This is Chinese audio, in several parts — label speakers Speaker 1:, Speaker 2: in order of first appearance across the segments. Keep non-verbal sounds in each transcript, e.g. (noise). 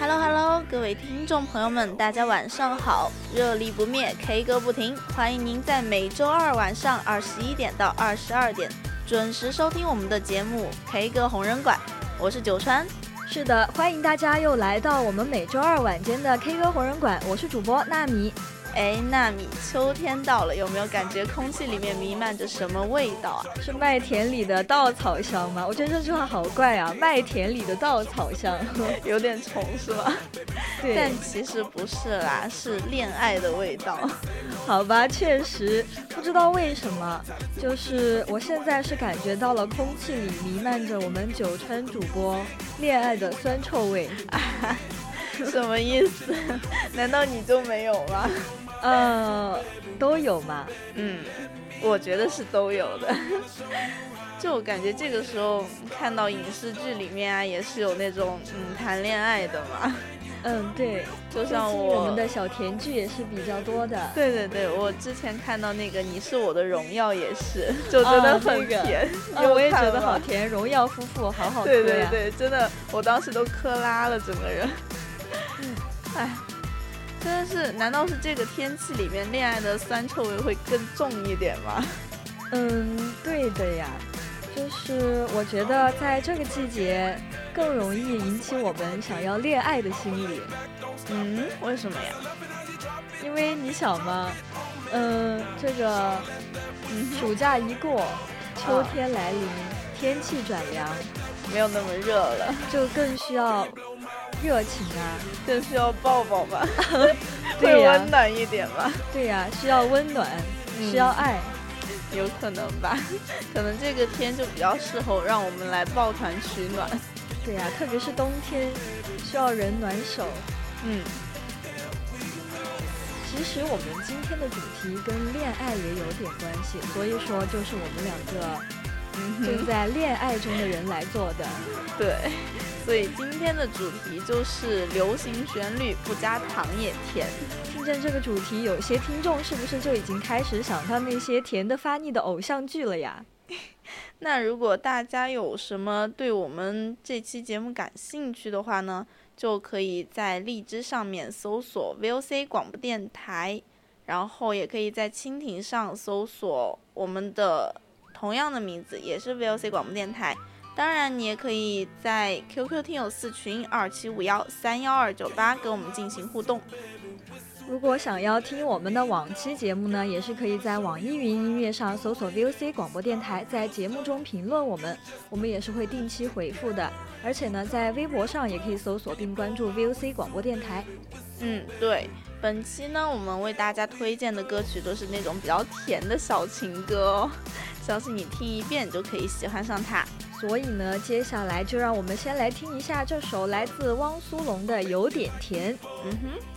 Speaker 1: Hello Hello，各位听众朋友们，大家晚上好！热力不灭，K 歌不停，欢迎您在每周二晚上二十一点到二十二点准时收听我们的节目 K 歌红人馆，我是九川。
Speaker 2: 是的，欢迎大家又来到我们每周二晚间的 K 歌红人馆，我是主播纳米。
Speaker 1: 哎，纳米，秋天到了，有没有感觉空气里面弥漫着什么味道啊？
Speaker 2: 是麦田里的稻草香吗？我觉得这句话好怪啊，麦田里的稻草香，(laughs)
Speaker 1: 有点重是吧？(laughs)
Speaker 2: 对
Speaker 1: 但其实不是啦，是恋爱的味道。(laughs)
Speaker 2: 好吧，确实不知道为什么，就是我现在是感觉到了空气里弥漫着我们九川主播恋爱的酸臭味。
Speaker 1: 什么意思？难道你就没有吗？
Speaker 2: 呃，都有嘛。
Speaker 1: 嗯，我觉得是都有的。(laughs) 就我感觉这个时候看到影视剧里面啊，也是有那种嗯谈恋爱的嘛。
Speaker 2: 嗯，对，
Speaker 1: 就像我
Speaker 2: 我们的小甜剧也是比较多的。
Speaker 1: 对对对，我之前看到那个《你是我的荣耀》也是，就真的
Speaker 2: 啊
Speaker 1: 很甜。
Speaker 2: 啊我也觉得好甜，荣耀夫妇好好磕
Speaker 1: 对
Speaker 2: 呀。
Speaker 1: 对对，真的，我当时都磕拉了整个人。(laughs)
Speaker 2: 嗯
Speaker 1: 哎，真的是，难道是这个天气里面恋爱的酸臭味会更重一点吗？
Speaker 2: 嗯，对的呀，就是我觉得在这个季节更容易引起我们想要恋爱的心理，
Speaker 1: 嗯，为什么呀？
Speaker 2: 因为你想嘛，嗯，这个
Speaker 1: 嗯
Speaker 2: 暑假一过，秋天来临，天气转凉，
Speaker 1: 没有那么热了，
Speaker 2: 就更需要热情啊，
Speaker 1: 更需要抱抱吧，会 (laughs)
Speaker 2: 对呀
Speaker 1: 温暖一点吧，
Speaker 2: 对呀，需要温暖，需要爱。
Speaker 1: 有可能吧？(laughs) 可能这个天就比较适合让我们来抱团取暖。
Speaker 2: 对呀，特别是冬天，需要人暖手。
Speaker 1: 嗯，
Speaker 2: 其实我们今天的主题跟恋爱也有点关系，所以说就是我们两个
Speaker 1: 嗯
Speaker 2: 正在恋爱中的人来做的。
Speaker 1: 对，所以今天的主题就是流行旋律不加糖也甜。
Speaker 2: 听见这个主题，有些听众是不是就已经开始想到那些甜的发腻的偶像剧了呀？(laughs)
Speaker 1: 那如果大家有什么对我们这期节目感兴趣的话呢，就可以在荔枝上面搜索 VOC 广播电台，然后也可以在蜻蜓上搜索我们的同样的名字，也是 VOC 广播电台。当然，你也可以在 QQ 听友四群二七五幺三幺二九八跟我们进行互动。
Speaker 2: 如果想要听我们的往期节目呢，也是可以在网易云音乐上搜索 VOC 广播电台，在节目中评论我们，我们也是会定期回复的。而且呢，在微博上也可以搜索并关注 VOC 广播电台。
Speaker 1: 嗯，对，本期呢，我们为大家推荐的歌曲都是那种比较甜的小情歌哦，相信你听一遍就可以喜欢上它。
Speaker 2: 所以呢接下来就让我们先来听一下这首来自汪苏泷的有点甜。
Speaker 3: 嗯哼。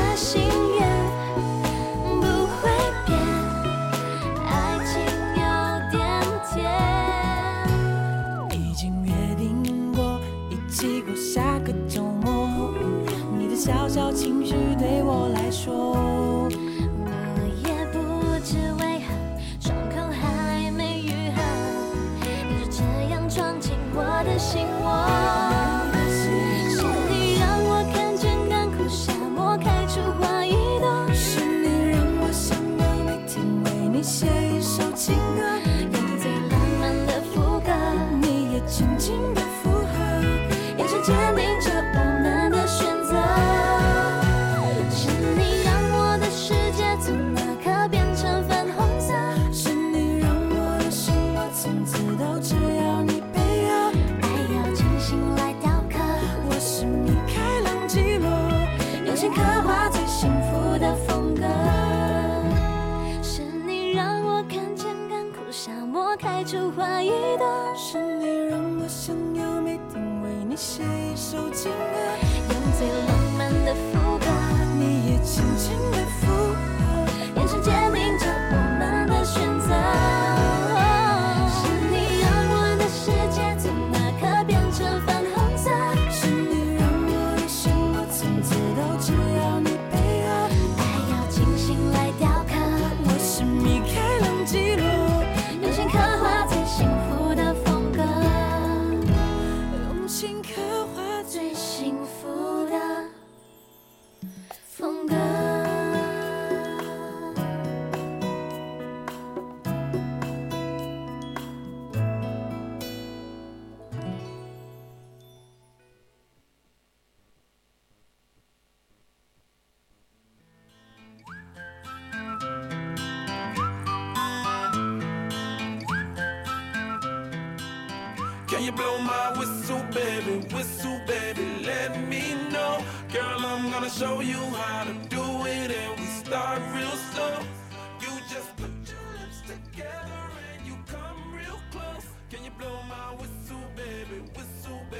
Speaker 4: 的
Speaker 5: 心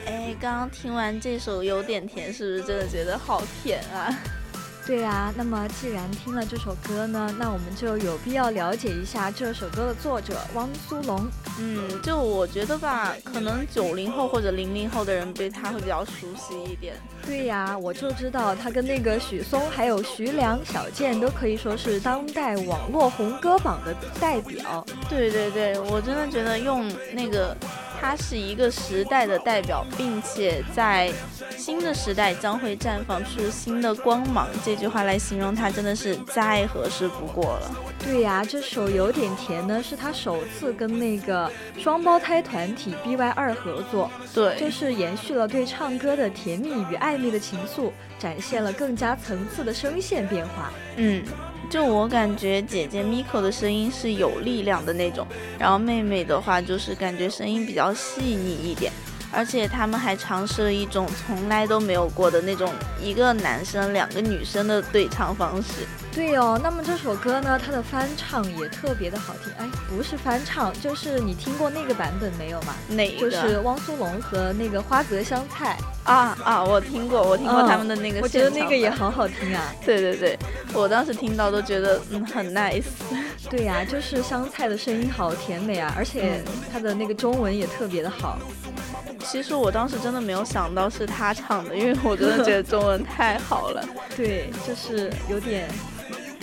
Speaker 3: 哎，刚刚听完这首有点甜，是不是真的觉得好甜啊？
Speaker 2: 对呀，那么既然听了这首歌呢，那我们就有必要了解一下这首歌的作者汪苏泷。
Speaker 3: 嗯，就我觉得吧，可能九零后或者零零后的人对他会比较熟悉一点。
Speaker 2: 对呀，我就知道他跟那个许嵩、还有徐良、小贱都可以说是当代网络红歌榜的代表。
Speaker 3: 对对对，我真的觉得用那个。
Speaker 1: 它是一个时代的代表，并且在新的时代将会绽放出新的光芒。这句话来形容它，真的是再合适不过了。
Speaker 2: 对呀，这首有点甜呢，是他首次跟那个双胞胎团体 BY 二合作，
Speaker 1: 对，
Speaker 2: 就是延续了对唱歌的甜蜜与暧昧的情愫，展现了更加层次的声线变化。
Speaker 1: 嗯。就我感觉，姐姐 Miko 的声音是有力量的那种，然后妹妹的话就是感觉声音比较细腻一点，而且他们还尝试了一种从来都没有过的那种一个男生两个女生的对唱方式。
Speaker 2: 对哦，那么这首歌呢，它的翻唱也特别的好听。哎，不是翻唱，就是你听过那个版本没有嘛？
Speaker 1: 哪个？
Speaker 2: 就是汪苏泷和那个花泽香菜。
Speaker 1: 啊啊，我听过，我听过他们的那个。
Speaker 2: 我觉得那个也好好听啊。
Speaker 1: 对对对，我当时听到都觉得嗯很 nice。
Speaker 2: 对呀，就是香菜的声音好甜美啊，而且它的那个中文也特别的好。
Speaker 1: 其实我当时真的没有想到是他唱的，因为我真的觉得中文太好了。(laughs)
Speaker 2: 对，就是有点。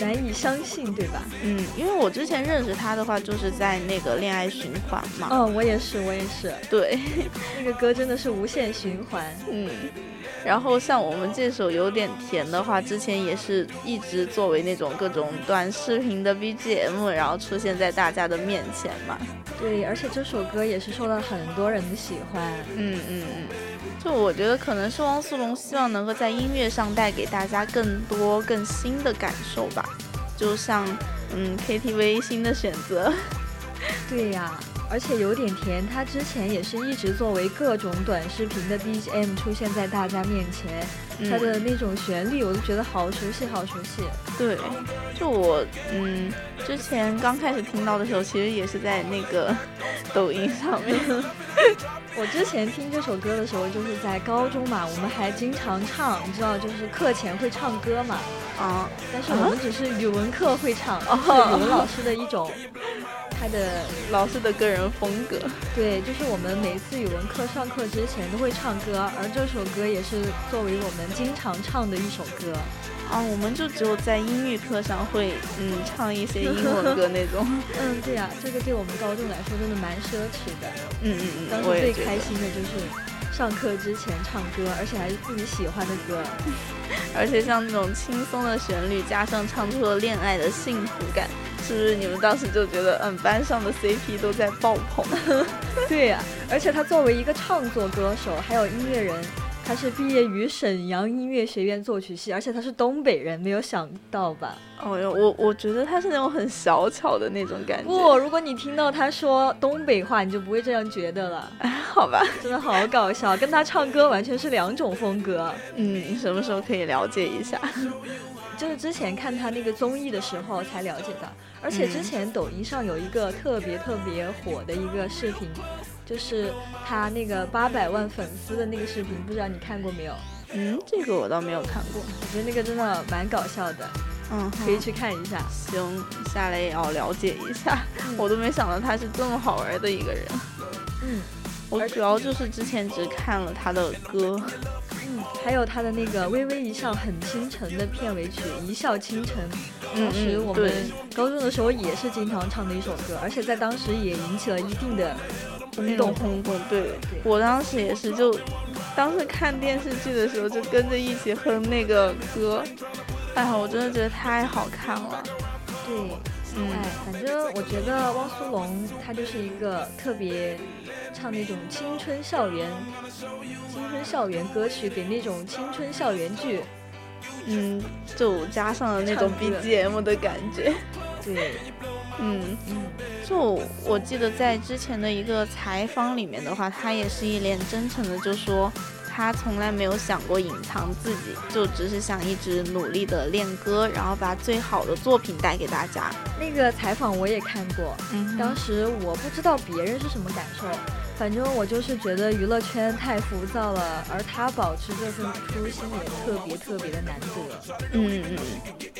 Speaker 2: 难以相信，对吧？
Speaker 1: 嗯，因为我之前认识他的话，就是在那个恋爱循环嘛。
Speaker 2: 嗯，我也是，我也是。
Speaker 1: 对，
Speaker 2: 那个歌真的是无限循环。(laughs)
Speaker 1: 嗯，然后像我们这首有点甜的话，之前也是一直作为那种各种短视频的 BGM，然后出现在大家的面前嘛。
Speaker 2: 对，而且这首歌也是受到很多人的喜欢。
Speaker 1: 嗯嗯嗯。就我觉得可能是汪苏泷希望能够在音乐上带给大家更多更新的感受吧，就像嗯 KTV 新的选择，(laughs)
Speaker 2: 对呀，而且有点甜，他之前也是一直作为各种短视频的 BGM 出现在大家面前，他的那种旋律我都觉得好熟悉好熟悉。
Speaker 1: 对，就我嗯之前刚开始听到的时候，其实也是在那个 (laughs) 抖音上面。(laughs)
Speaker 2: 我之前听这首歌的时候，就是在高中嘛，我们还经常唱，你知道，就是课前会唱歌嘛。
Speaker 1: 啊，
Speaker 2: 但是我们只是语文课会唱，是语文老师的一种，他的
Speaker 1: 老师的个人风格。(laughs)
Speaker 2: 对，就是我们每次语文课上课之前都会唱歌，而这首歌也是作为我们经常唱的一首歌。
Speaker 1: 啊，我们就只有在英语课上会，嗯，唱一些英文歌那种。(laughs)
Speaker 2: 嗯，对呀，这个对我们高中来说真的蛮奢侈的。
Speaker 1: 嗯嗯嗯，
Speaker 2: 当时最开心的就是上课之前唱歌，而且还是自己喜欢的歌。(laughs)
Speaker 1: 而且像那种轻松的旋律，加上唱出了恋爱的幸福感，是不是你们当时就觉得，嗯，班上的 CP 都在爆棚？(laughs)
Speaker 2: 对呀，而且他作为一个唱作歌手，还有音乐人。他是毕业于沈阳音乐学院作曲系，而且他是东北人，没有想到吧？
Speaker 1: 哦哟，我我觉得他是那种很小巧的那种感觉。
Speaker 2: 不，如果你听到他说东北话，你就不会这样觉得了。(laughs)
Speaker 1: 好吧，
Speaker 2: 真的好搞笑，跟他唱歌完全是两种风格。
Speaker 1: 嗯，什么时候可以了解一下？
Speaker 2: 就是之前看他那个综艺的时候才了解的，而且之前抖音上有一个特别特别火的一个视频。就是他那个八百万粉丝的那个视频，不知道你看过没有？
Speaker 1: 嗯，这个我倒没有看过。
Speaker 2: 我觉得那个真的蛮搞笑的，
Speaker 1: 嗯，
Speaker 2: 可以去看一下。
Speaker 1: 行，下来也要了解一下。我都没想到他是这么好玩的一个人。
Speaker 2: 嗯，
Speaker 1: 我主要就是之前只看了他的歌，
Speaker 2: 嗯，还有他的那个《微微一笑很倾城》的片尾曲《一笑倾城》，当时我们高中的时候也是经常唱的一首歌，而且在当时也引起了一定的。
Speaker 1: 轰动轰动，对我当时也是，就当时看电视剧的时候就跟着一起哼那个歌，哎呀，我真的觉得太好看了。
Speaker 2: 对，哎，反正我觉得汪苏泷他就是一个特别唱那种青春校园、青春校园歌曲，给那种青春校园剧，
Speaker 1: 嗯，就加上了那种 BGM 的感觉。
Speaker 2: 对。
Speaker 1: 嗯 (laughs) 嗯，就我记得在之前的一个采访里面的话，他也是一脸真诚的就说，他从来没有想过隐藏自己，就只是想一直努力的练歌，然后把最好的作品带给大家。
Speaker 2: 那个采访我也看过，
Speaker 1: 嗯，
Speaker 2: 当时我不知道别人是什么感受。反正我就是觉得娱乐圈太浮躁了，而他保持这份初心也特别特别的难得。
Speaker 1: 嗯嗯，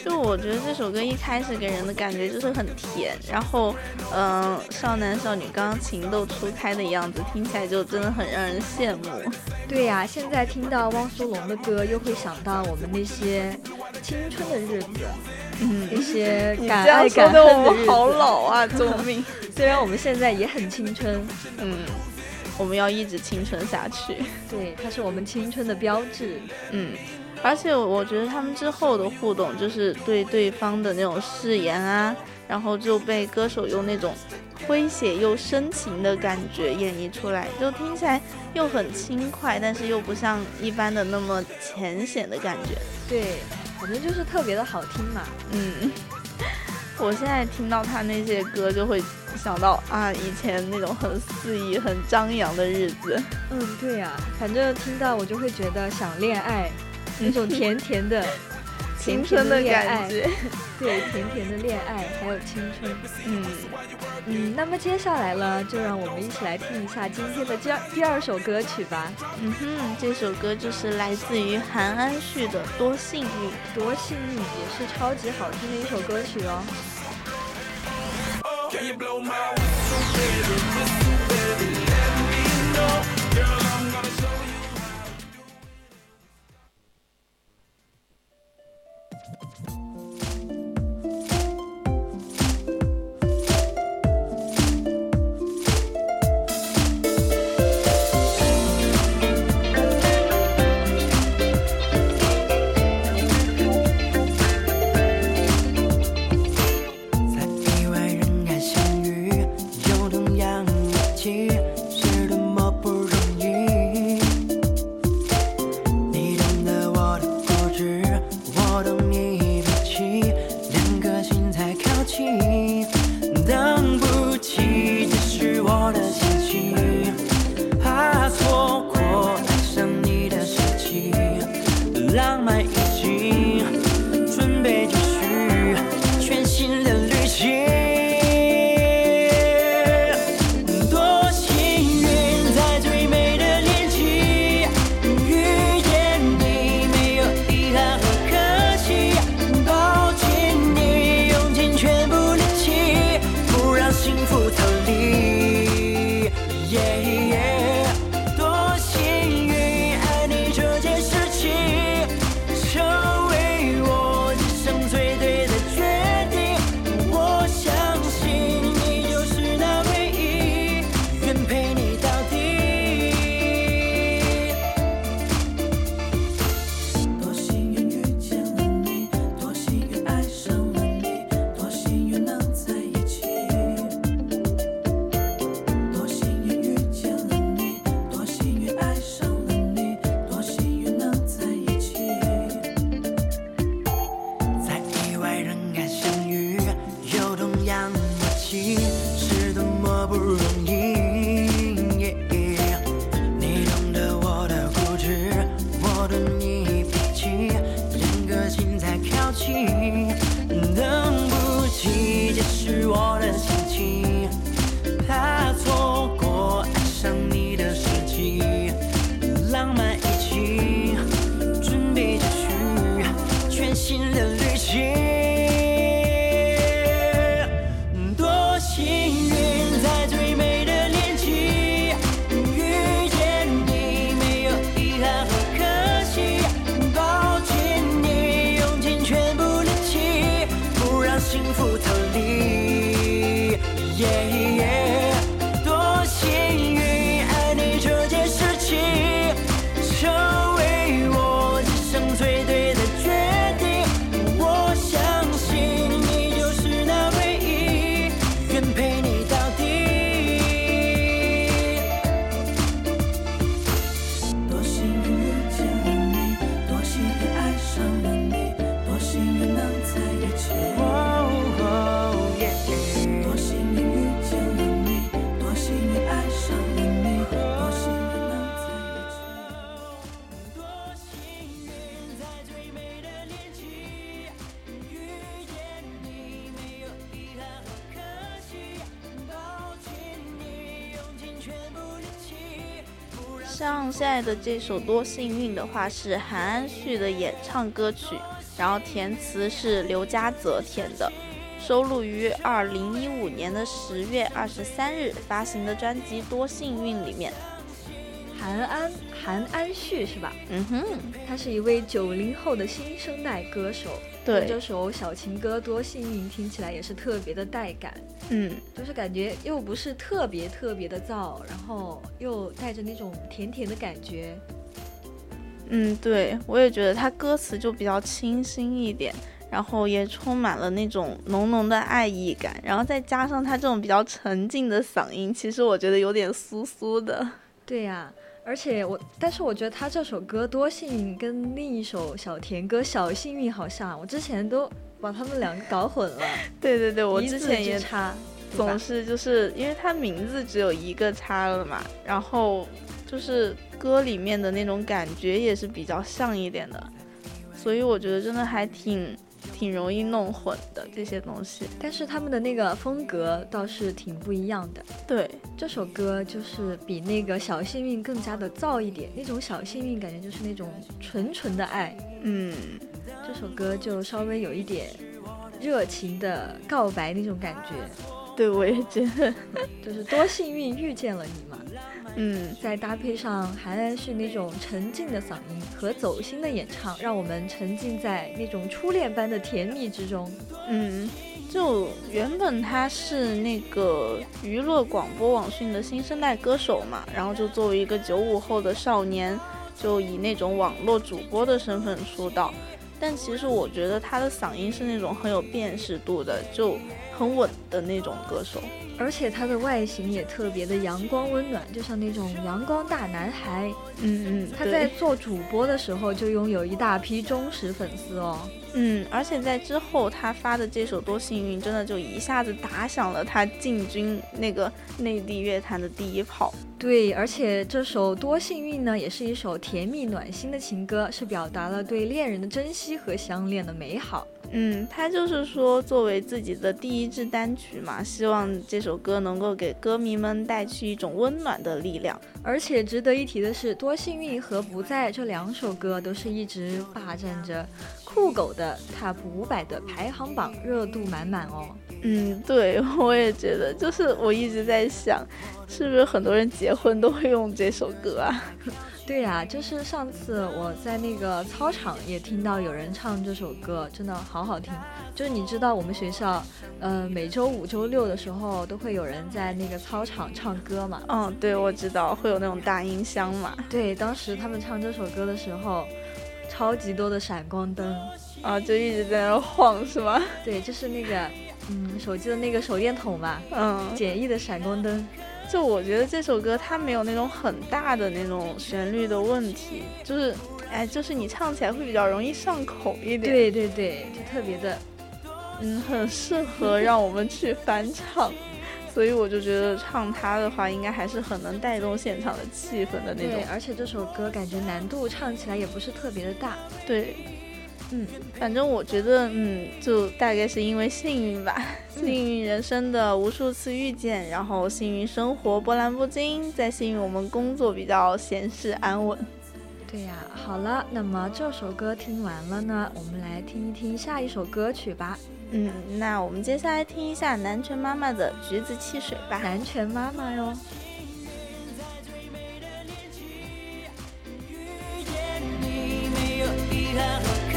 Speaker 1: 就我觉得这首歌一开始给人的感觉就是很甜，然后嗯，少男少女刚刚情窦初开的样子，听起来就真的很让人羡慕。
Speaker 2: 对呀，现在听到汪苏泷的歌，又会想到我们那些青春的日子，
Speaker 1: 嗯，
Speaker 2: 一些敢爱敢恨的我们。
Speaker 1: 好老啊，救命！(laughs)
Speaker 2: 虽然我们现在也很青春，
Speaker 1: 嗯。我们要一直青春下去。
Speaker 2: 对，它是我们青春的标志。
Speaker 1: 嗯，而且我觉得他们之后的互动，就是对对方的那种誓言啊，然后就被歌手用那种诙谐又深情的感觉演绎出来，就听起来又很轻快，但是又不像一般的那么浅显的感觉。
Speaker 2: 对，反正就是特别的好听嘛。
Speaker 1: 嗯，(laughs) 我现在听到他那些歌，就会想到啊，以前那种很肆意、很张扬的日子。
Speaker 2: 嗯，对呀、反正听到我就会觉得想恋爱，那种甜甜的 (laughs)
Speaker 1: 青春的
Speaker 2: 恋爱，
Speaker 1: 感觉。
Speaker 2: 对，甜甜的恋爱，还有青春。
Speaker 1: 嗯，
Speaker 2: 嗯，那么接下来呢，就让我们一起来听一下今天的第二第二首歌曲吧。
Speaker 1: 嗯哼，这首歌就是来自于韩安旭的《多幸运》。
Speaker 2: 多幸运，也是超级好听的一首歌曲哦。
Speaker 6: Can you blow my
Speaker 1: 现在的这首《多幸运》的话，是韩安旭的演唱歌曲，然后填词是刘嘉泽填的，收录于二零一五年的十月二十三日发行的专辑《多幸运》里面。
Speaker 2: 韩安韩安旭是吧？
Speaker 1: 嗯哼，
Speaker 2: 他是一位九零后的新生代歌手。
Speaker 1: 对
Speaker 2: 这首小情歌《多幸运》听起来也是特别的带感，
Speaker 1: 嗯，
Speaker 2: 就是感觉又不是特别特别的燥，然后又带着那种甜甜的感觉。
Speaker 1: 嗯，对，我也觉得它歌词就比较清新一点，然后也充满了那种浓浓的爱意感，然后再加上他这种比较沉静的嗓音，其实我觉得有点酥酥的。
Speaker 2: 对呀、而且我，但是我觉得他这首歌《多幸运》跟另一首小甜歌《小幸运》好像，我之前都把他们两个搞混了。(laughs)
Speaker 1: 对对对，我之前也
Speaker 2: 之差，
Speaker 1: 总是就是因为他名字只有一个叉了嘛，然后就是歌里面的那种感觉也是比较像一点的，所以我觉得真的还挺挺容易弄混的这些东西。
Speaker 2: 但是他们的那个风格倒是挺不一样的。
Speaker 1: 对，
Speaker 2: 这首歌就是比那个小幸运更加的燥一点，那种小幸运感觉就是那种纯纯的爱。
Speaker 1: 嗯，
Speaker 2: 这首歌就稍微有一点热情的告白那种感觉，
Speaker 1: 对我也觉得，(laughs)
Speaker 2: 就是多幸运遇见了你嘛。
Speaker 1: 嗯，
Speaker 2: 再搭配上韩安旭那种沉静的嗓音和走心的演唱，让我们沉浸在那种初恋般的甜蜜之中。
Speaker 1: 嗯，就原本他是那个娱乐广播网讯的新生代歌手嘛，然后就作为一个九五后的少年，就以那种网络主播的身份出道。但其实我觉得他的嗓音是那种很有辨识度的，就很稳的那种歌手。
Speaker 2: 而且他的外形也特别的阳光温暖，就像那种阳光大男孩。
Speaker 1: 嗯嗯，
Speaker 2: 他在做主播的时候就拥有一大批忠实粉丝哦。
Speaker 1: 嗯，而且在之后他发的这首《多幸运》，真的就一下子打响了他进军那个内地乐坛的第一炮。
Speaker 2: 对，而且这首《多幸运》呢，也是一首甜蜜暖心的情歌，是表达了对恋人的珍惜和相恋的美好。
Speaker 1: 嗯，他就是说，作为自己的第一支单曲嘛，希望这首歌能够给歌迷们带去一种温暖的力量。
Speaker 2: 而且值得一提的是，《多幸运》和《不在》这两首歌都是一直霸占着酷狗的 Top 五百的排行榜，热度满满哦。
Speaker 1: 嗯，对，(laughs) 我也觉得，就是我一直在想，是不是很多人结婚都会用这首歌啊？(laughs)
Speaker 2: 对呀、就是上次我在那个操场也听到有人唱这首歌，真的好好听。就是你知道我们学校，呃，每周五、周六的时候都会有人在那个操场唱歌嘛。
Speaker 1: 嗯，对，我知道会有那种大音箱嘛。
Speaker 2: 对，当时他们唱这首歌的时候，超级多的闪光灯。
Speaker 1: 啊，就一直在那晃，是吗？
Speaker 2: 对，就是那个，嗯，手机的那个手电筒吧，
Speaker 1: 嗯，
Speaker 2: 简易的闪光灯。
Speaker 1: 就我觉得这首歌它没有那种很大的那种旋律的问题，就是，哎，就是你唱起来会比较容易上口一点。，
Speaker 2: 对对对，就特别的，
Speaker 1: 嗯，很适合让我们去翻唱。(laughs) 所以我就觉得唱它的话，应该还是很能带动现场的气氛的那种
Speaker 2: 对，。而且这首歌感觉难度唱起来也不是特别的大。
Speaker 1: 对，
Speaker 2: 嗯，
Speaker 1: 反正我觉得，嗯，就大概是因为幸运吧，幸运人生的无数次遇见，然后幸运生活波澜不惊，再幸运我们工作比较闲适安稳。
Speaker 2: 对呀、好了，那么这首歌听完了呢，我们来听一听下一首歌曲吧，
Speaker 1: 嗯，那我们接下来听一下南拳妈妈的《橘子汽水》吧。
Speaker 2: 南拳妈妈哟。
Speaker 6: 遇见你没有遗憾和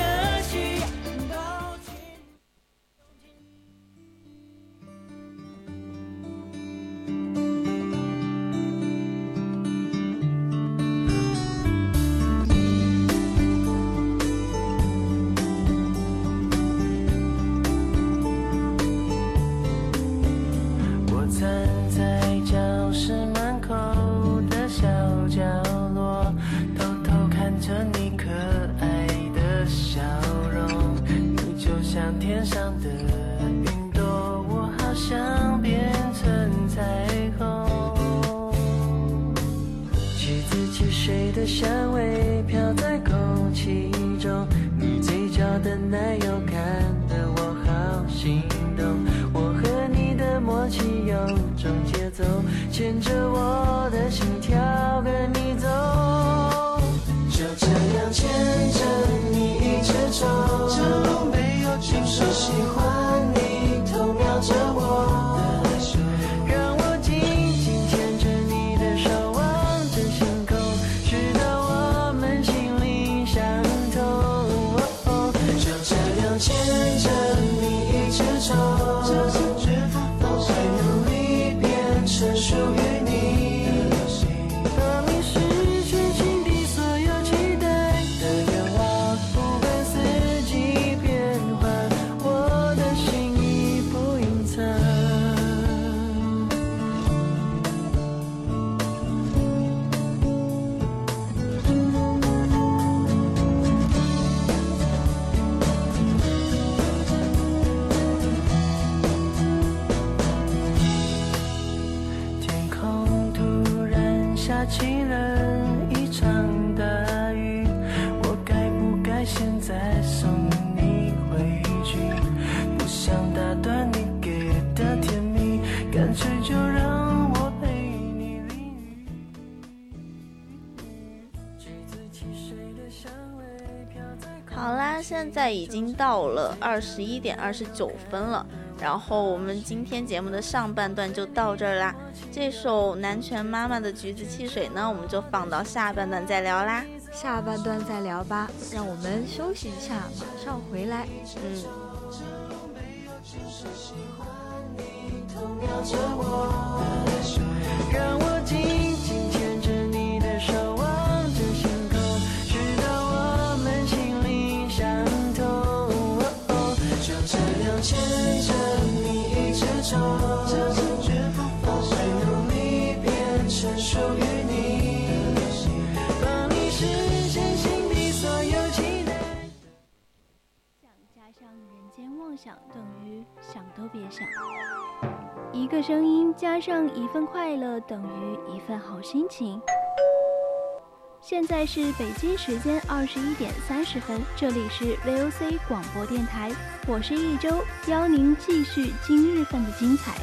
Speaker 6: 的奶油看得我好心动。我和你的默契有种节奏，牵着我的心跳跟你走。就这样牵着你一直走，这路没有尽头。喜欢你
Speaker 1: 已经到了二十一点二十九分了，然后我们今天节目的上半段就到这儿啦。这首南拳妈妈的《橘子汽水》呢，我们就放到下半段再聊啦。
Speaker 2: 下半段再聊吧，让我们休息一下，马上回来。
Speaker 1: 嗯，
Speaker 7: 让我梦
Speaker 5: 想等于想都别想。一个声音加上一份快乐等于一份好心情。现在是北京时间二十一点三十分，这里是 VOC 广播电台，我是一周，邀您继续今日份的精彩。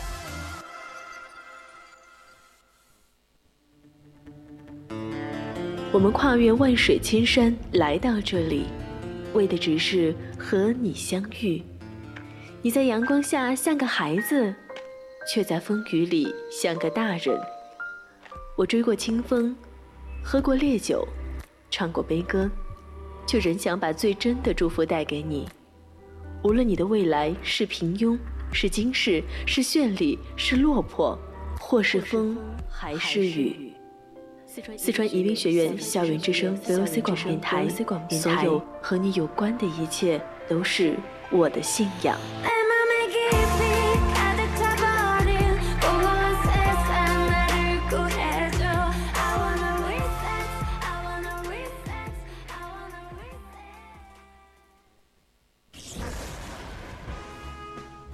Speaker 8: 我们跨越万水千山来到这里，为的只是和你相遇。你在阳光下像个孩子，却在风雨里像个大人。我追过清风，喝过烈酒，唱过悲歌，却仍想把最真的祝福带给你。无论你的未来是平庸，是惊世，是绚丽，是落魄，或是风，还是雨。四川宜宾学院校园之声 VOC 广播电台，所有和你有关的一切都是我的信仰。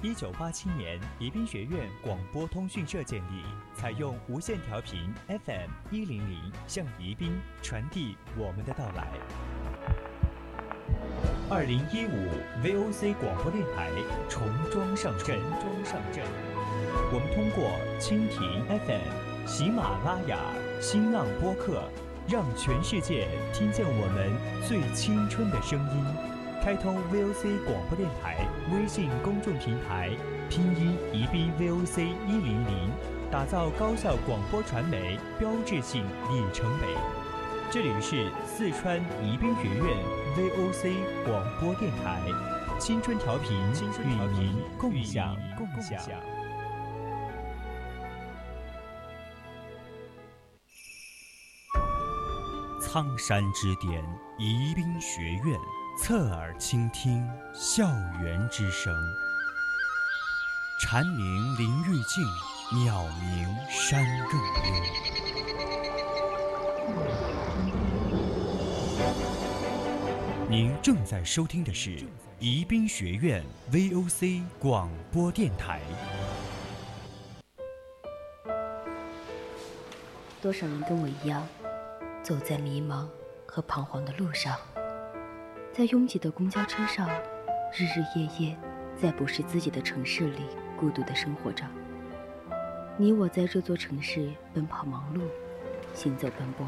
Speaker 9: 一九八七年宜宾学院广播通讯社建立采用无线调频 fm 一零零向宜宾传递我们的到来。二零一五 VOC 广播电台重装上阵，重装上阵。我们通过蜻蜓 FM、喜马拉雅、新浪播客，让全世界听见我们最青春的声音。开通 VOC 广播电台微信公众平台，拼音宜宾 VOC 一零零，打造高校广播传媒标志性里程碑。这里是四川宜宾学院 VOC 广播电台，青春调频与您共享共享。苍山之巅，宜宾学院，侧耳倾听校园之声。蝉鸣林愈静，鸟鸣山更幽。您正在收听的是宜宾学院 VOC 广播电台。
Speaker 10: 多少人跟我一样，走在迷茫和彷徨的路上，在拥挤的公交车上，日日夜夜，在不是自己的城市里孤独的生活着。你我在这座城市奔跑忙碌，行走奔波。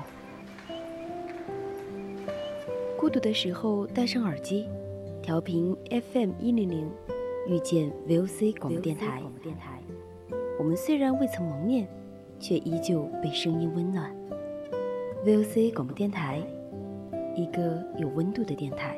Speaker 10: 孤独的时候，戴上耳机，调频 FM 一零零，遇见 VOC 广播电台。我们虽然未曾蒙面，却依旧被声音温暖。VOC 广播电台，一个有温度的电台。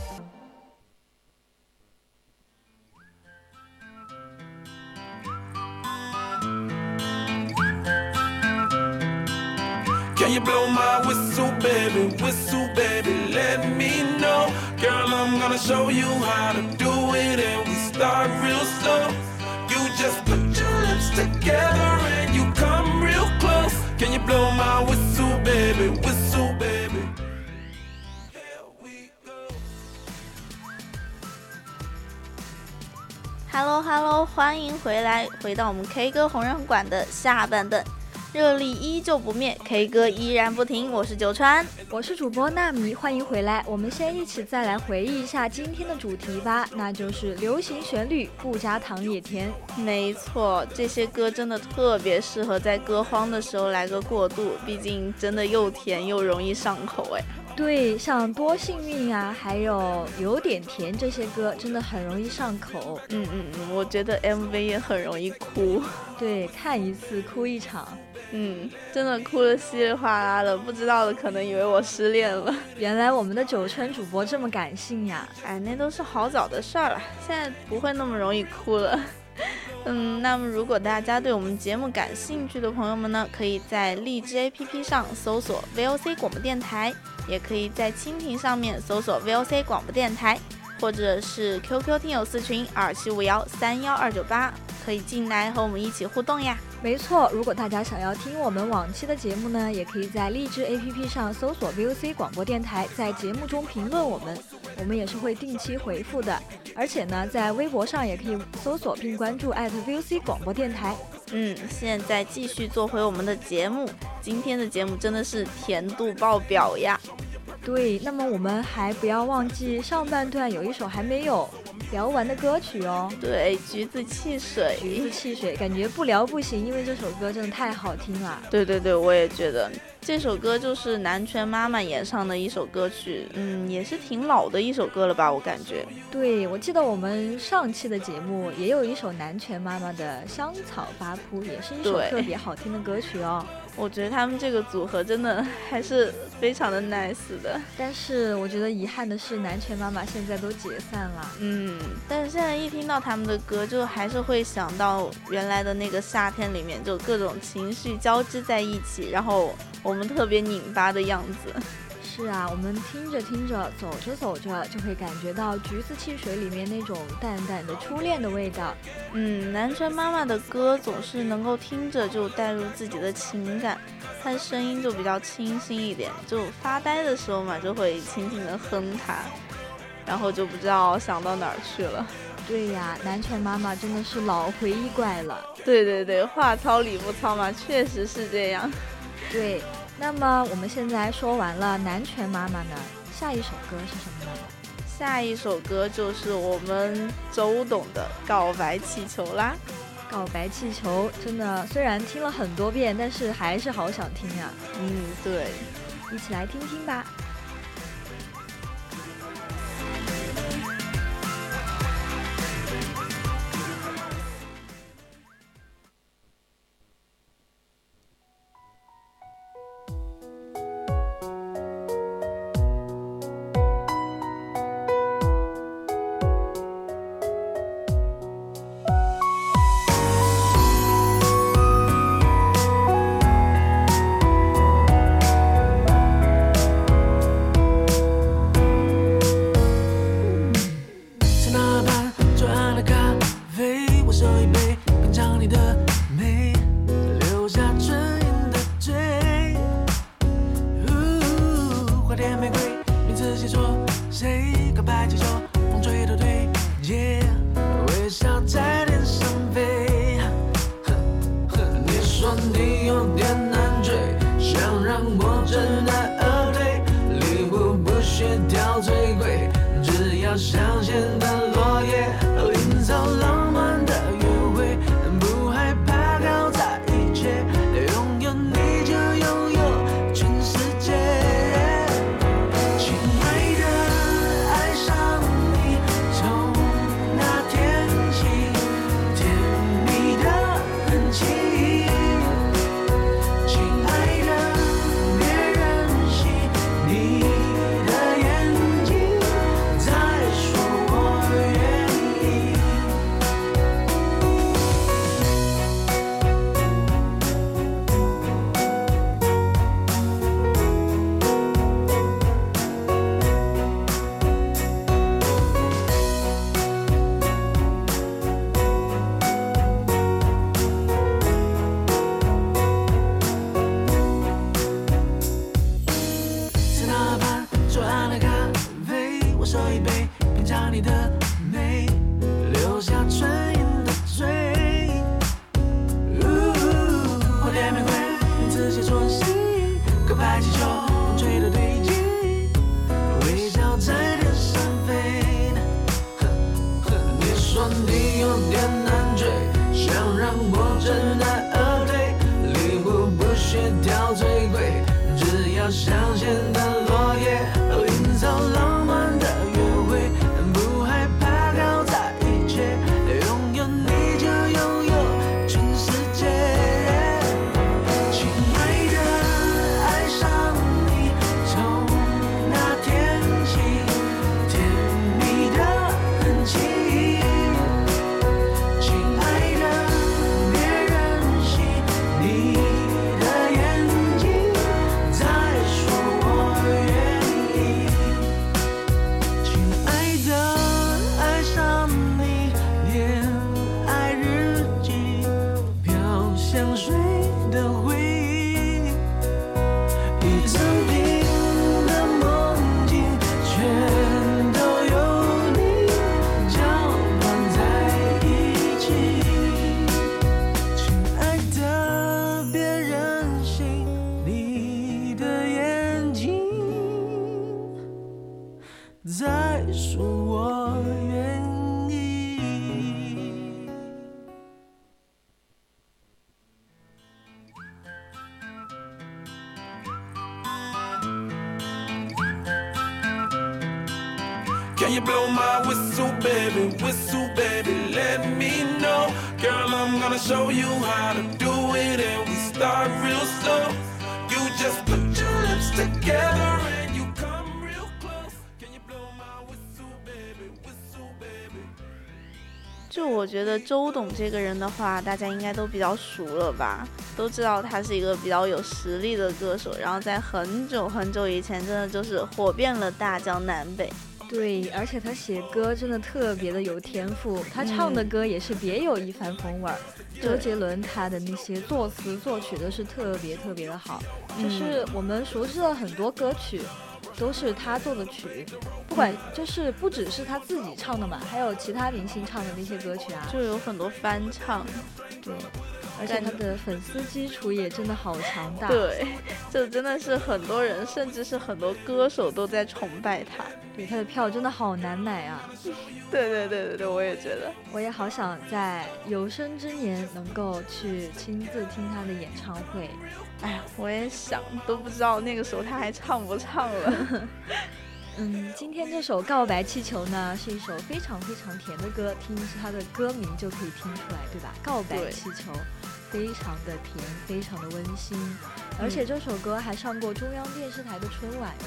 Speaker 1: Hello Hello，欢迎回来，回到我们 K 歌红人馆的下半段，热力依旧不灭，K 歌依然不停。我是九川，
Speaker 2: 我是主播纳米，欢迎回来。我们先一起再来回忆一下今天的主题吧，那就是流行旋律，不加糖也甜。
Speaker 1: 没错，这些歌真的特别适合在歌荒的时候来个过渡，毕竟真的又甜又容易上口哎。
Speaker 2: 对，像多幸运啊，还有有点甜这些歌，真的很容易上口。
Speaker 1: 嗯嗯嗯，我觉得 MV 也很容易哭。
Speaker 2: 对，看一次哭一场。
Speaker 1: 嗯，真的哭的稀里哗啦的，不知道的可能以为我失恋了。(laughs)
Speaker 2: 原来我们的九川主播这么感性呀！
Speaker 1: 哎，那都是好早的事儿了，现在不会那么容易哭了。(laughs) 嗯，那么如果大家对我们节目感兴趣的朋友们呢，可以在荔枝 APP 上搜索 VOC 广播电台，也可以在蜻蜓上面搜索 VOC 广播电台，或者是 QQ 听友四群二七五幺三幺二九八，可以进来和我们一起互动呀。
Speaker 2: 没错，如果大家想要听我们往期的节目呢，也可以在荔枝 APP 上搜索 VOC 广播电台，在节目中评论我们，我们也是会定期回复的。而且呢，在微博上也可以搜索并关注 @VOC 广播电台。
Speaker 1: 嗯，现在继续做回我们的节目，今天的节目真的是甜度爆表呀！
Speaker 2: 对，那么我们还不要忘记上半段有一首还没有聊完的歌曲哦。
Speaker 1: 对，橘子汽水，
Speaker 2: 橘子汽水，感觉不聊不行，因为这首歌真的太好听了。
Speaker 1: 对对对，我也觉得这首歌就是南拳妈妈演唱的一首歌曲，嗯，也是挺老的一首歌了吧，我感觉。
Speaker 2: 对，我记得我们上期的节目也有一首南拳妈妈的《香草八铺》，也是一首特别好听的歌曲哦。
Speaker 1: 我觉得他们这个组合真的还是非常的 nice 的，
Speaker 2: 但是我觉得遗憾的是南拳妈妈现在都解散了。
Speaker 1: 嗯，但是现在一听到他们的歌，就还是会想到原来的那个夏天里面，就各种情绪交织在一起，然后我们特别拧巴的样子。
Speaker 2: 是啊，我们听着听着，走着走着，就会感觉到橘子汽水里面那种淡淡的初恋的味道。
Speaker 1: 嗯，南拳妈妈的歌总是能够听着就带入自己的情感，她的声音就比较清新一点，就发呆的时候嘛，就会轻轻的哼它，然后就不知道想到哪儿去了。
Speaker 2: 对呀，南拳妈妈真的是老回忆怪了。
Speaker 1: 对对对，话糙理不糙嘛，确实是这样。
Speaker 2: 对。那么我们现在说完了南拳妈妈呢，下一首歌是什么呢？
Speaker 1: 下一首歌就是我们周董的《告白气球》啦。
Speaker 2: 告白气球真的虽然听了很多遍，但是还是好想听啊。
Speaker 1: 嗯，对，
Speaker 2: 一起来听听吧。
Speaker 7: 你有点难追，想让我知难而退。礼物不需挑最贵，只要
Speaker 1: 想。这个人的话，大家应该都比较熟了吧，都知道他是一个比较有实力的歌手，然后在很久很久以前，真的就是火遍了大江南北。
Speaker 2: 对，而且他写歌真的特别的有天赋，他唱的歌也是别有一番风味儿。周杰伦他的那些作词作曲都是特别特别的好，
Speaker 1: 嗯
Speaker 2: 就是我们熟知的很多歌曲。都是他做的曲，不管就是不只是他自己唱的嘛，还有其他明星唱的那些歌曲啊，
Speaker 1: 就有很多翻唱。
Speaker 2: 对，而且他的粉丝基础也真的好强大。
Speaker 1: 对，就真的是很多人，甚至是很多歌手都在崇拜他。
Speaker 2: 对，他的票真的好难买啊！(laughs)
Speaker 1: 对对对对对，我也觉得。
Speaker 2: 我也好想在有生之年能够去亲自听他的演唱会。
Speaker 1: 哎呀，我也想，都不知道那个时候他还唱不唱了。(laughs)
Speaker 2: 嗯，今天这首《告白气球》呢，是一首非常非常甜的歌，听是它的歌名就可以听出来，对吧？告白气球，非常的甜，非常的温馨，而且这首歌还上过中央电视台的春晚哦。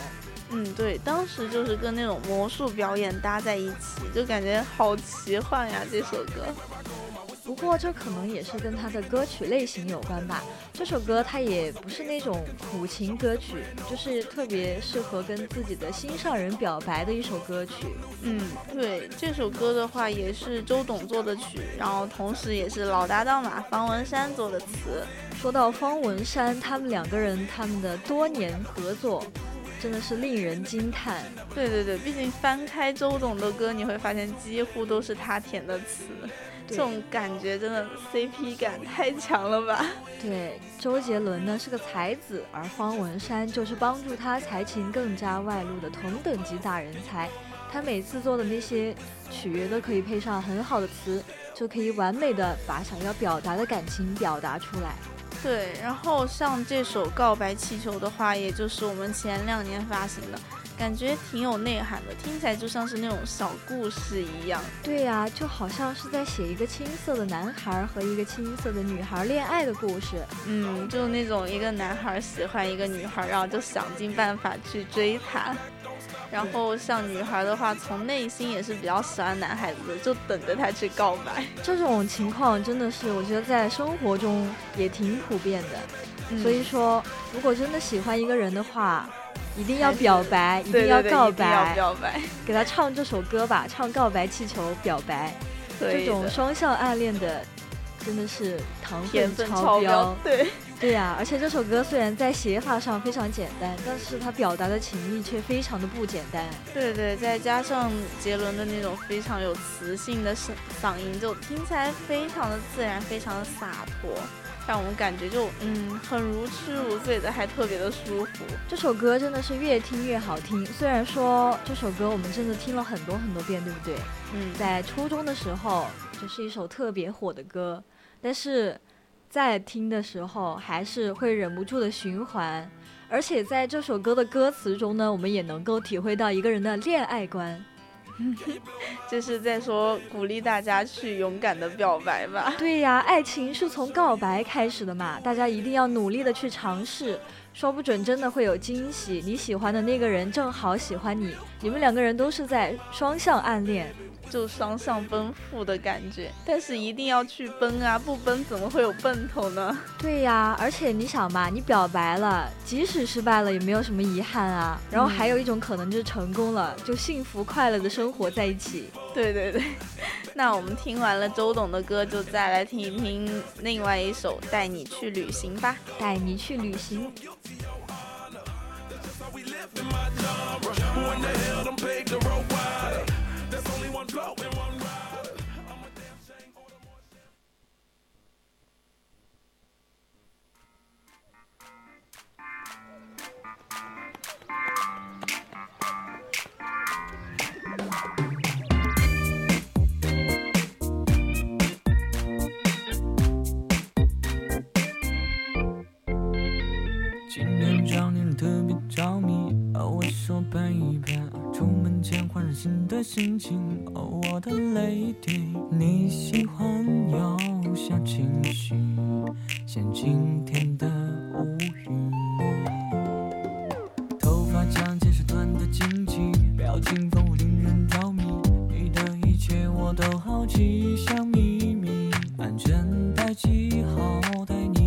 Speaker 1: 嗯，对，当时就是跟那种魔术表演搭在一起，就感觉好奇幻呀，这首歌。
Speaker 2: 不过这可能也是跟他的歌曲类型有关吧。这首歌它也不是那种苦情歌曲，就是特别适合跟自己的心上人表白的一首歌曲。
Speaker 1: 嗯，对，这首歌的话也是周董做的曲，然后同时也是老搭档嘛方文山做的词。
Speaker 2: 说到方文山，他们两个人他们的多年合作，真的是令人惊叹。
Speaker 1: 对对对，毕竟翻开周董的歌，你会发现几乎都是他填的词，这种感觉真的 CP 感太强了吧？
Speaker 2: 对，周杰伦呢是个才子，而方文山就是帮助他才情更加外露的同等级大人才。他每次做的那些曲都可以配上很好的词，就可以完美的把想要表达的感情表达出来。
Speaker 1: 对，然后像这首《告白气球》的话，也就是我们前两年发行的，感觉挺有内涵的，听起来就像是那种小故事一样。
Speaker 2: 对呀、就好像是在写一个青涩的男孩和一个青涩的女孩恋爱的故事。
Speaker 1: 嗯，就那种一个男孩喜欢一个女孩，然后就想尽办法去追她。然后像女孩的话，从内心也是比较喜欢男孩子的，就等着他去告白。
Speaker 2: 这种情况真的是，我觉得在生活中也挺普遍的。
Speaker 1: 嗯
Speaker 2: 所以说，如果真的喜欢一个人的话，一定要表白，一定要告白，
Speaker 1: 表白。
Speaker 2: 给他唱这首歌吧，唱《告白气球》表白。这种双向暗恋的，真的是糖
Speaker 1: 甜分
Speaker 2: 分超
Speaker 1: 超标对
Speaker 2: 对呀、而且这首歌虽然在写法上非常简单，但是它表达的情意却非常的不简单。
Speaker 1: 对对，再加上杰伦的那种非常有磁性的声嗓音，就听起来非常的自然，非常的洒脱，让我们感觉就嗯很如痴如醉的，还特别的舒服。
Speaker 2: 这首歌真的是越听越好听。虽然说这首歌我们真的听了很多很多遍，对不对？
Speaker 1: 嗯，
Speaker 2: 在初中的时候，这是一首特别火的歌，但是在听的时候还是会忍不住的循环。而且在这首歌的歌词中呢，我们也能够体会到一个人的恋爱观。(laughs)
Speaker 1: 就是在说鼓励大家去勇敢的表白吧。(laughs)
Speaker 2: 对呀，爱情是从告白开始的嘛，大家一定要努力的去尝试，说不准真的会有惊喜。你喜欢的那个人正好喜欢你，你们两个人都是在双向暗恋。
Speaker 1: 就双向奔赴的感觉，但是一定要去奔啊，不奔怎么会有奔头呢？
Speaker 2: 对呀，而且你想嘛，你表白了，即使失败了也没有什么遗憾啊。然后还有一种可能就是成功了，就幸福快乐的生活在一起。
Speaker 1: 对对对，(laughs) 那我们听完了周董的歌，就再来听一听另外一首《带你去旅行》吧。
Speaker 2: 带你去旅行。
Speaker 6: Who in the hell done paved the road wide? There's only one blow
Speaker 7: 的心情，哦，我的 lady，你喜欢有小情绪，像今天的乌云。头发长见是短的惊奇，表情丰富令人着迷，你的一切我都好奇，像秘密，安全带系好，带你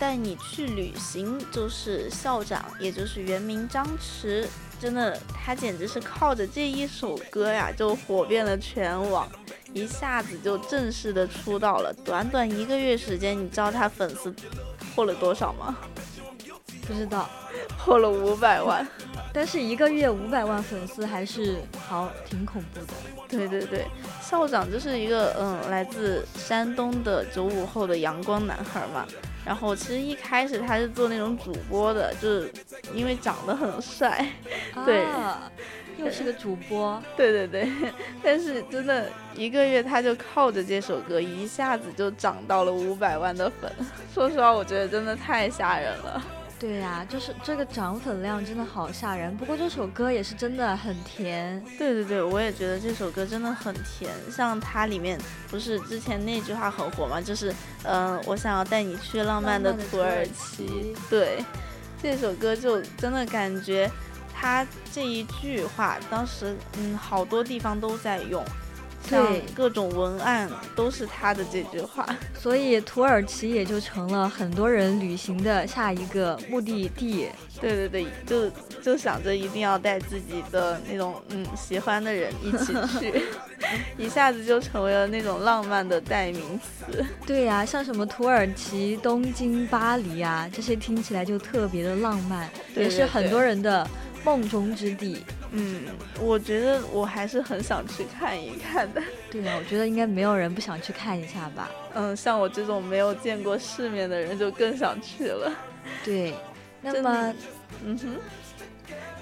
Speaker 7: 带你去
Speaker 1: 旅行》就是校长，也就是原名张弛，真的他简直是靠着这一首歌呀，就火遍了全网，一下子就正式的出道了。短短一个月时间，你知道他粉丝破了多少吗？
Speaker 2: 不知道，(laughs)
Speaker 1: 破了五百万。(laughs)
Speaker 2: 但是一个月五百万粉丝还是好挺恐怖的。
Speaker 1: 对对对，校长就是一个嗯，来自山东的九五后的阳光男孩嘛。然后其实一开始他是做那种主播的，就是因为长得很帅，对，
Speaker 2: 啊又是个主播，(laughs)
Speaker 1: 对对对。但是真的一个月他就靠着这首歌一下子就涨到了五百万的粉，说实话，我觉得真的太吓人了。
Speaker 2: 对呀、就是这个涨粉量真的好吓人。不过这首歌也是真的很甜，
Speaker 1: 对对对，我也觉得这首歌真的很甜。像它里面不是之前那句话很火嘛？就是嗯、呃我想要带你去浪漫的土耳其。对，这首歌就真的感觉它这一句话，当时嗯好多地方都在用，像
Speaker 2: 对
Speaker 1: 各种文案都是他的这句话。
Speaker 2: 所以土耳其也就成了很多人旅行的下一个目的地。
Speaker 1: 对对对，就就想着一定要带自己的那种嗯喜欢的人一起去，(laughs) 一下子就成为了那种浪漫的代名词。(laughs)
Speaker 2: 对呀、像什么土耳其、东京、巴黎啊，这些听起来就特别的浪漫，
Speaker 1: 对对
Speaker 2: 也是很多人的梦中之地。
Speaker 1: 嗯，我觉得我还是很想去看一看的。
Speaker 2: 对啊、我觉得应该没有人不想去看一下吧。
Speaker 1: 嗯，像我这种没有见过世面的人，就更想去了。
Speaker 2: 对，那么
Speaker 1: 嗯哼，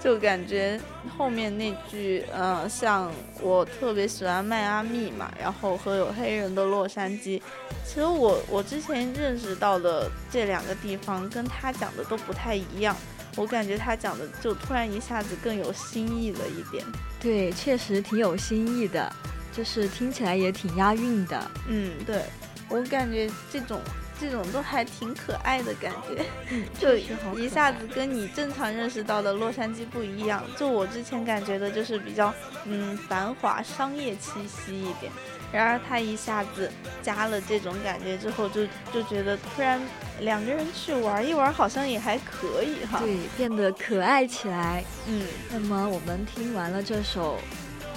Speaker 1: 就感觉后面那句，嗯、像我特别喜欢迈阿密嘛，然后和有黑人的洛杉矶。其实我我之前认识到的这两个地方，跟他讲的都不太一样。我感觉他讲的就突然一下子更有新意了一点。
Speaker 2: 对，确实挺有新意的，就是听起来也挺押韵的。
Speaker 1: 嗯，对，我感觉这种这种都还挺可爱的感觉，
Speaker 2: 嗯，
Speaker 1: 就一下子跟你正常认识到的洛杉矶不一样。就我之前感觉的就是比较嗯繁华商业气息一点，然而他一下子加了这种感觉之后就，就觉得突然两个人去玩一玩，好像也还可以哈。
Speaker 2: 对，变得可爱起来。
Speaker 1: 嗯，
Speaker 2: 那么我们听完了这首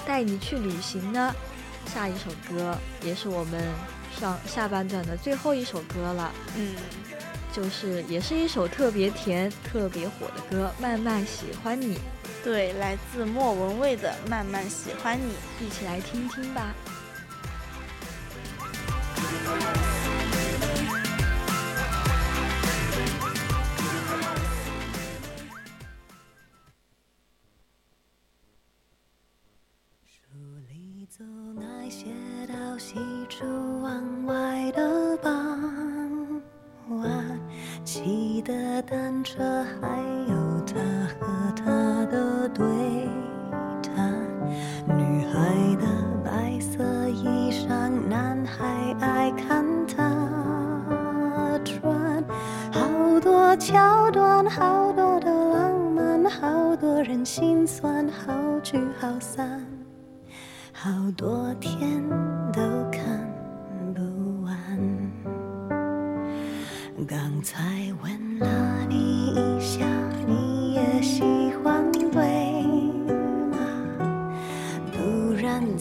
Speaker 2: 《带你去旅行》呢，下一首歌也是我们上下半段的最后一首歌了，
Speaker 1: 嗯，
Speaker 2: 就是也是一首特别甜、特别火的歌，《慢慢喜欢你》，
Speaker 1: 对，来自莫文蔚的《慢慢喜欢你》。
Speaker 2: 一起来听听吧。
Speaker 11: Thank you.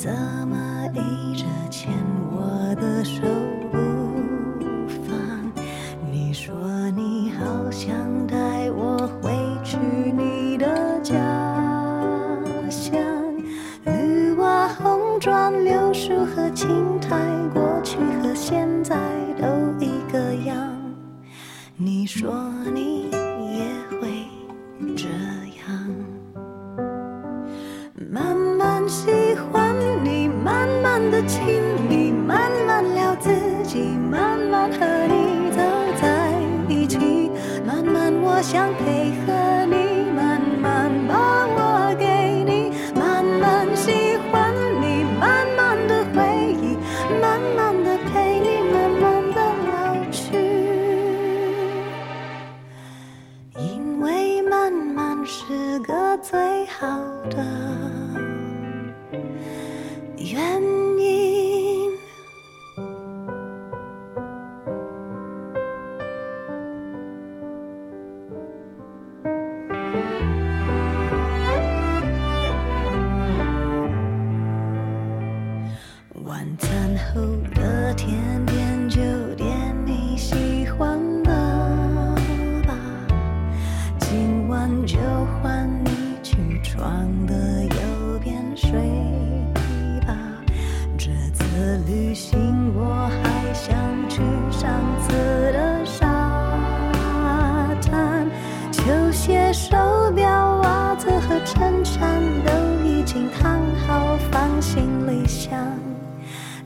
Speaker 11: 怎么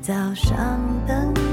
Speaker 11: 早上等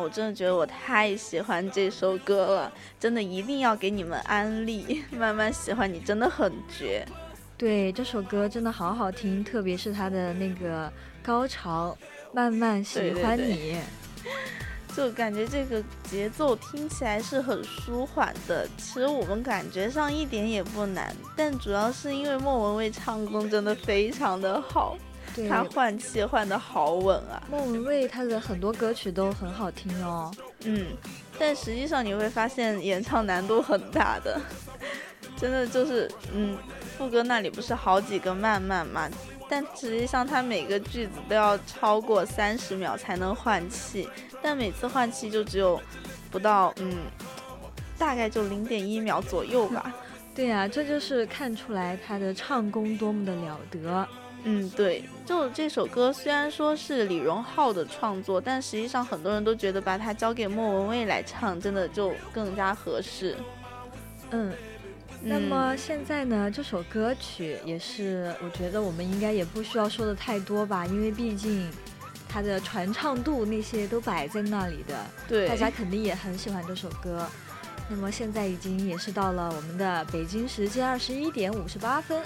Speaker 11: 我
Speaker 1: 真的觉得我太喜欢这首歌了，真的一定要给你们安利。(laughs) 慢慢喜欢你真的很绝，
Speaker 2: 对，这首歌真的好好听，特别是它的那个高潮，慢慢喜
Speaker 1: 对对对
Speaker 2: 欢你。
Speaker 1: 就感觉这个节奏听起来是很舒缓的。其实我们感觉上一点也不难，但主要是因为莫文蔚唱功真的非常的好，
Speaker 2: 对，
Speaker 1: 她换气换的好稳啊。
Speaker 2: 莫文蔚他的很多歌曲都很好听哦。
Speaker 1: 嗯，但实际上你会发现演唱难度很大的，(laughs) 真的就是，嗯，副歌那里不是好几个慢慢嘛，但实际上他每个句子都要超过三十秒才能换气，但每次换气就只有不到，嗯，大概就零点一秒左右吧。
Speaker 2: 对呀、这就是看出来他的唱功多么的了得。
Speaker 1: 嗯，对，就这首歌虽然说是李荣浩的创作，但实际上很多人都觉得把它交给莫文蔚来唱，真的就更加合适。
Speaker 2: 嗯，那么现在呢，这首歌曲也是，我觉得我们应该也不需要说的太多吧，因为毕竟它的传唱度那些都摆在那里的，
Speaker 1: 对
Speaker 2: 大家肯定也很喜欢这首歌。那么现在已经也是到了我们的北京时间二十一点五十八分，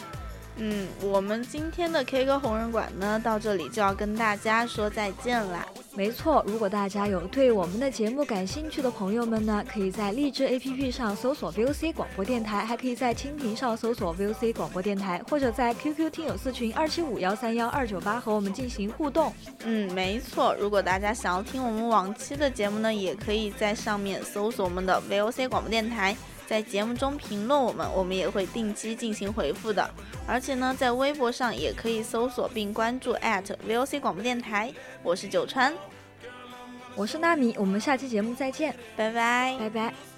Speaker 1: 嗯，我们今天的 K 歌红人馆呢，到这里就要跟大家说再见啦。
Speaker 2: 没错，如果大家有对我们的节目感兴趣的朋友们呢，可以在荔枝 APP 上搜索 VOC 广播电台，还可以在蜻蜓上搜索 VOC 广播电台，或者在 QQ 听友四群二七五幺三幺二九八和我们进行互动。
Speaker 1: 嗯，没错，如果大家想要听我们往期的节目呢，也可以在上面搜索我们的 VOC 广播电台，在节目中评论我们，我们也会定期进行回复的。而且呢，在微博上也可以搜索并关注 @VOC 广播电台。我是九川，
Speaker 2: 我是纳米，我们下期节目再见，
Speaker 1: 拜拜。
Speaker 2: 拜拜。